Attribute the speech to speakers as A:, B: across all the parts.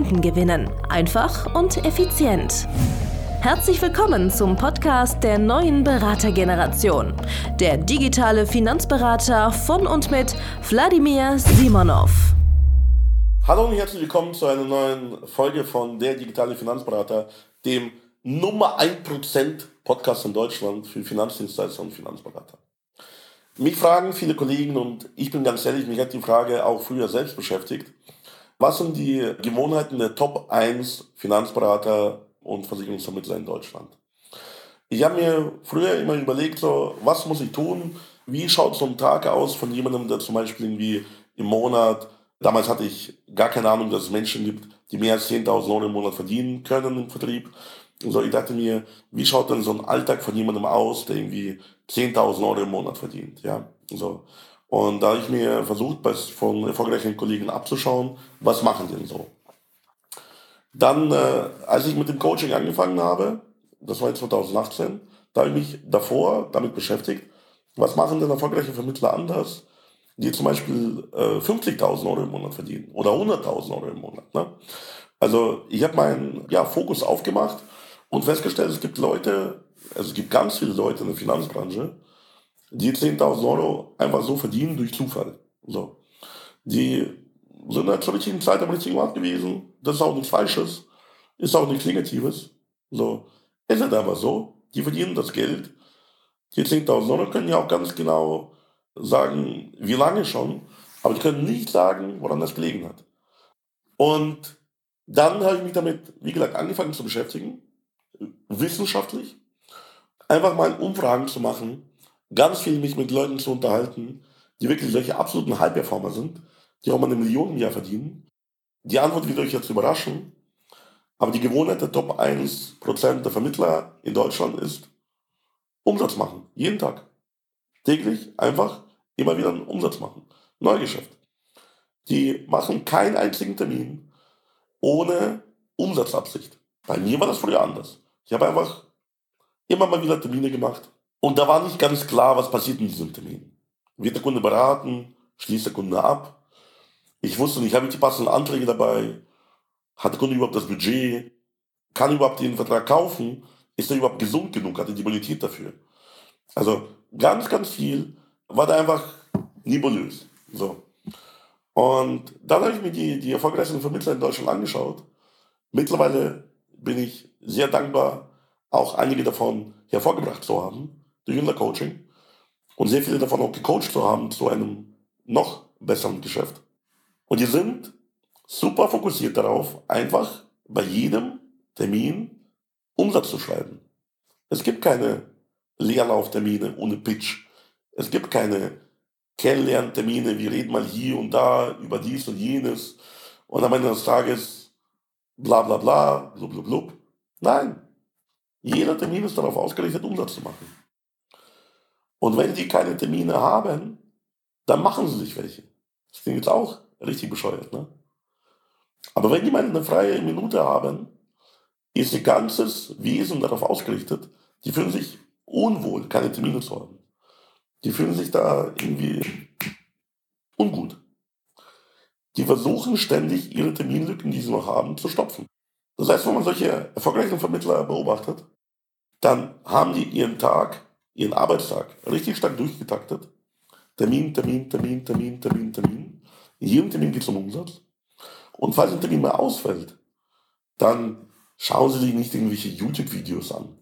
A: Kunden gewinnen. Einfach und effizient. Herzlich willkommen zum Podcast der neuen Beratergeneration. Der digitale Finanzberater von und mit Wladimir Simonov.
B: Hallo und herzlich willkommen zu einer neuen Folge von Der digitale Finanzberater, dem Nummer 1% Podcast in Deutschland für Finanzdienstleister und Finanzberater. Mich fragen viele Kollegen und ich bin ganz ehrlich, mich hat die Frage auch früher selbst beschäftigt. Was sind die Gewohnheiten der Top 1 Finanzberater und Versicherungsvermittler in Deutschland? Ich habe mir früher immer überlegt, so, was muss ich tun? Wie schaut so ein Tag aus von jemandem, der zum Beispiel irgendwie im Monat, damals hatte ich gar keine Ahnung, dass es Menschen gibt, die mehr als 10.000 Euro im Monat verdienen können im Vertrieb. Und so, ich dachte mir, wie schaut denn so ein Alltag von jemandem aus, der irgendwie 10.000 Euro im Monat verdient? Ja, so. Und da habe ich mir versucht, von erfolgreichen Kollegen abzuschauen, was machen die denn so. Dann, äh, als ich mit dem Coaching angefangen habe, das war 2018, da habe ich mich davor damit beschäftigt, was machen denn erfolgreiche Vermittler anders, die zum Beispiel äh, 50.000 Euro im Monat verdienen oder 100.000 Euro im Monat. Ne? Also ich habe meinen ja, Fokus aufgemacht und festgestellt, es gibt Leute, also es gibt ganz viele Leute in der Finanzbranche, die 10.000 Euro einfach so verdienen durch Zufall. So. Die sind halt zur richtigen Zeit am richtigen Ort gewesen. Das ist auch nichts Falsches. Ist auch nichts Negatives. So. Ist halt einfach so. Die verdienen das Geld. Die 10.000 Euro können ja auch ganz genau sagen, wie lange schon. Aber die können nicht sagen, woran das gelegen hat. Und dann habe ich mich damit, wie gesagt, angefangen zu beschäftigen. Wissenschaftlich. Einfach mal Umfragen zu machen ganz viel mich mit Leuten zu unterhalten, die wirklich solche absoluten High-Performer sind, die auch mal eine Million im Jahr verdienen. Die Antwort wird euch jetzt überraschen, aber die Gewohnheit der Top 1% der Vermittler in Deutschland ist Umsatz machen, jeden Tag. Täglich einfach immer wieder einen Umsatz machen. Neugeschäft. Die machen keinen einzigen Termin ohne Umsatzabsicht. Bei mir war das früher anders. Ich habe einfach immer mal wieder Termine gemacht, und da war nicht ganz klar, was passiert in diesem Termin. Wird der Kunde beraten? Schließt der Kunde ab? Ich wusste nicht, habe ich die passenden Anträge dabei? Hat der Kunde überhaupt das Budget? Kann überhaupt den Vertrag kaufen? Ist er überhaupt gesund genug? Hat er die Bonität dafür? Also ganz, ganz viel war da einfach nebulös. So. Und dann habe ich mir die, die erfolgreichsten Vermittler in Deutschland angeschaut. Mittlerweile bin ich sehr dankbar, auch einige davon hervorgebracht zu haben durch unser Coaching und sehr viele davon auch gecoacht zu haben zu einem noch besseren Geschäft. Und die sind super fokussiert darauf, einfach bei jedem Termin Umsatz zu schreiben. Es gibt keine Leerlauftermine ohne Pitch. Es gibt keine Kennenlerntermine, wir reden mal hier und da über dies und jenes und am Ende des Tages bla bla bla, blub blub blub. Nein, jeder Termin ist darauf ausgerichtet, Umsatz zu machen. Und wenn die keine Termine haben, dann machen sie sich welche. Das klingt jetzt auch richtig bescheuert, ne? Aber wenn die mal eine freie Minute haben, ist ihr ganzes Wesen darauf ausgerichtet, die fühlen sich unwohl, keine Termine zu haben. Die fühlen sich da irgendwie ungut. Die versuchen ständig ihre Terminlücken, die sie noch haben, zu stopfen. Das heißt, wenn man solche erfolgreichen Vermittler beobachtet, dann haben die ihren Tag ihren Arbeitstag richtig stark durchgetaktet. Termin, Termin, Termin, Termin, Termin, Termin. In jedem Termin geht es um Umsatz. Und falls ein Termin mal ausfällt, dann schauen Sie sich nicht irgendwelche YouTube-Videos an.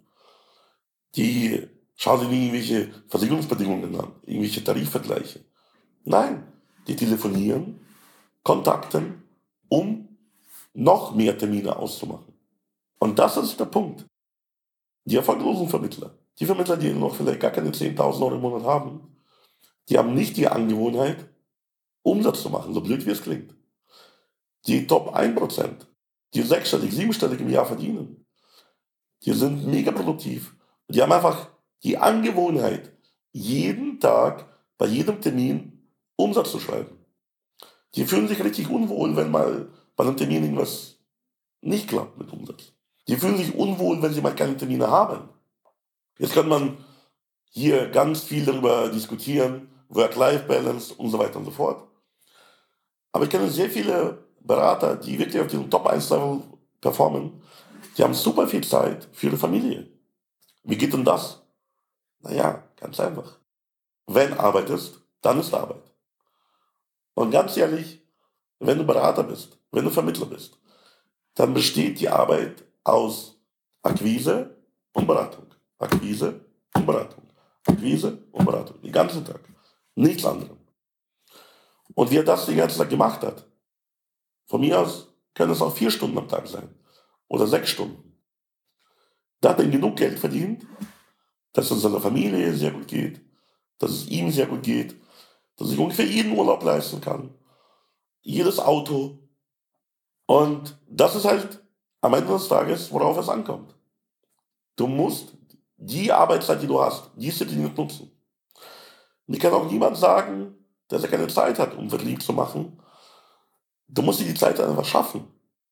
B: Die schauen Sie nicht irgendwelche Versicherungsbedingungen an, irgendwelche Tarifvergleiche. Nein, die telefonieren, kontakten, um noch mehr Termine auszumachen. Und das ist der Punkt. Die erfolglosen Vermittler die Vermittler, die noch vielleicht gar keine 10.000 Euro im Monat haben, die haben nicht die Angewohnheit, Umsatz zu machen, so blöd wie es klingt. Die Top 1%, die sechsstellig, siebenstellig im Jahr verdienen. Die sind mega produktiv. Die haben einfach die Angewohnheit, jeden Tag bei jedem Termin Umsatz zu schreiben. Die fühlen sich richtig unwohl, wenn mal bei einem Termin irgendwas nicht klappt mit Umsatz. Die fühlen sich unwohl, wenn sie mal keine Termine haben. Jetzt kann man hier ganz viel darüber diskutieren, Work-Life-Balance und so weiter und so fort. Aber ich kenne sehr viele Berater, die wirklich auf diesem Top-1-Level performen. Die haben super viel Zeit für ihre Familie. Wie geht denn das? Naja, ganz einfach. Wenn arbeitest, dann ist Arbeit. Und ganz ehrlich, wenn du Berater bist, wenn du Vermittler bist, dann besteht die Arbeit aus Akquise und Beratung. Akquise und Beratung. Akquise und Beratung. Den ganzen Tag. Nichts anderes. Und wie er das den ganzen Tag gemacht hat, von mir aus können es auch vier Stunden am Tag sein. Oder sechs Stunden. Da hat er genug Geld verdient, dass es seiner Familie sehr gut geht, dass es ihm sehr gut geht, dass ich ungefähr jeden Urlaub leisten kann. Jedes Auto. Und das ist halt am Ende des Tages, worauf es ankommt. Du musst die Arbeitszeit, die du hast, diese Dinge nutzen. Mir kann auch niemand sagen, dass er keine Zeit hat, um Vertrieb zu machen. Du musst dir die Zeit einfach schaffen.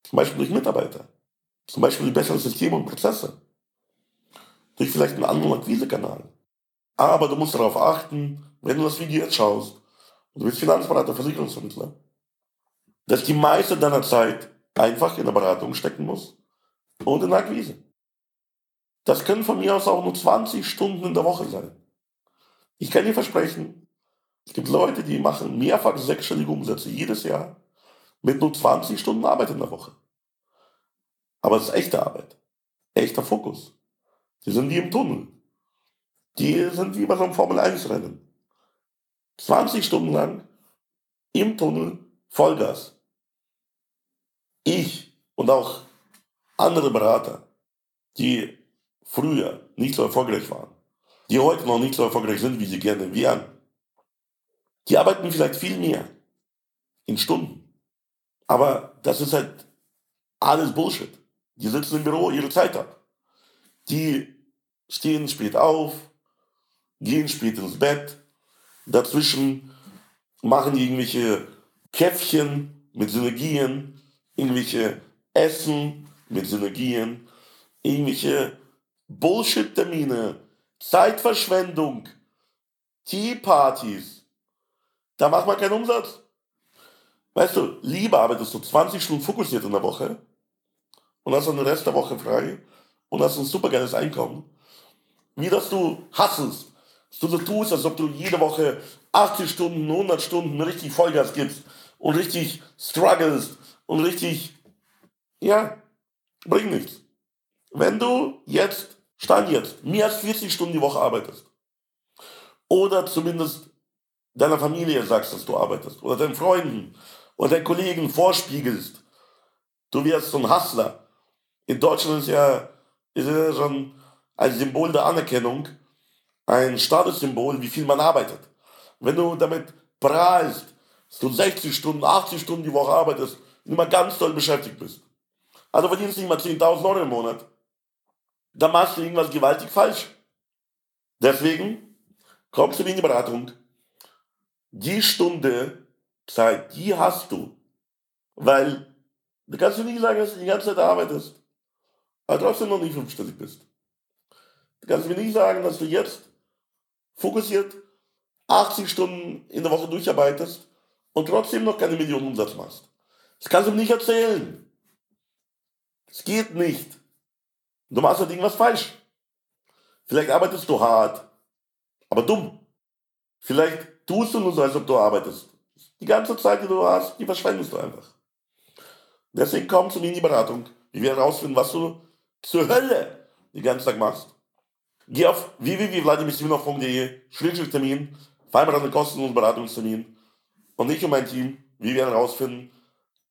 B: Zum Beispiel durch Mitarbeiter. Zum Beispiel durch bessere Systeme und Prozesse. Durch vielleicht einen anderen Akquisekanal. Aber du musst darauf achten, wenn du das Video jetzt schaust, und du bist Finanzberater, Versicherungsvermittler, dass die meiste deiner Zeit einfach in der Beratung stecken muss und in der Akquise. Das können von mir aus auch nur 20 Stunden in der Woche sein. Ich kann dir versprechen, es gibt Leute, die machen mehrfach sechsstellige Umsätze jedes Jahr mit nur 20 Stunden Arbeit in der Woche. Aber es ist echte Arbeit. Echter Fokus. Die sind wie im Tunnel. Die sind wie bei so einem Formel-1-Rennen. 20 Stunden lang im Tunnel Vollgas. Ich und auch andere Berater, die früher nicht so erfolgreich waren, die heute noch nicht so erfolgreich sind, wie sie gerne wären, die arbeiten vielleicht viel mehr in Stunden. Aber das ist halt alles Bullshit. Die sitzen im Büro ihre Zeit ab. Die stehen spät auf, gehen spät ins Bett, dazwischen machen irgendwelche Käffchen mit Synergien, irgendwelche Essen mit Synergien, irgendwelche Bullshit-Termine, Zeitverschwendung, Teepartys. Da macht man keinen Umsatz. Weißt du, lieber arbeitest du 20 Stunden fokussiert in der Woche und hast dann den Rest der Woche frei und hast ein supergeiles Einkommen, wie dass du hasselst, dass du so tust, als ob du jede Woche 80 Stunden, 100 Stunden richtig Vollgas gibst und richtig struggles und richtig, ja, bringt nichts. Wenn du jetzt, stand jetzt, mehr als 40 Stunden die Woche arbeitest oder zumindest deiner Familie sagst, dass du arbeitest. Oder deinen Freunden. Oder deinen Kollegen vorspiegelst, du wirst so ein Hustler. In Deutschland ist ja, ist ja schon ein Symbol der Anerkennung, ein Statussymbol, wie viel man arbeitet. Wenn du damit prahlst, dass du 60 Stunden, 80 Stunden die Woche arbeitest und immer ganz toll beschäftigt bist, also verdienst du nicht mal 10.000 Euro im Monat, dann machst du irgendwas gewaltig falsch. Deswegen kommst du in die Beratung. Die Stunde Zeit, die hast du. Weil du kannst dir nicht sagen, dass du die ganze Zeit arbeitest, aber trotzdem noch nicht fünfstellig bist. Du kannst mir nicht sagen, dass du jetzt fokussiert 80 Stunden in der Woche durcharbeitest und trotzdem noch keine Millionen Umsatz machst. Das kannst du mir nicht erzählen. Es geht nicht. Du machst halt irgendwas falsch. Vielleicht arbeitest du hart, aber dumm. Vielleicht tust du nur so, als ob du arbeitest. Die ganze Zeit, die du hast, die verschwendest du einfach. Deswegen kommst du in die Beratung. Wir werden herausfinden, was du zur Hölle den ganzen Tag machst. Geh auf www.vladimirsimonov.de, Schrägstrich Termin, vereinbare einen kostenlosen Beratungstermin. Und ich und mein Team, wir werden herausfinden,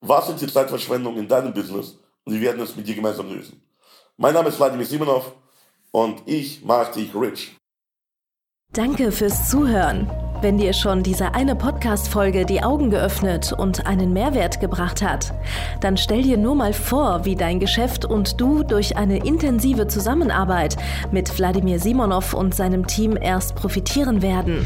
B: was ist die Zeitverschwendung in deinem Business und wir werden es mit dir gemeinsam lösen. Mein Name ist Vladimir Simonov und ich mache dich rich.
A: Danke fürs Zuhören. Wenn dir schon diese eine Podcast-Folge die Augen geöffnet und einen Mehrwert gebracht hat, dann stell dir nur mal vor, wie dein Geschäft und du durch eine intensive Zusammenarbeit mit Wladimir Simonov und seinem Team erst profitieren werden.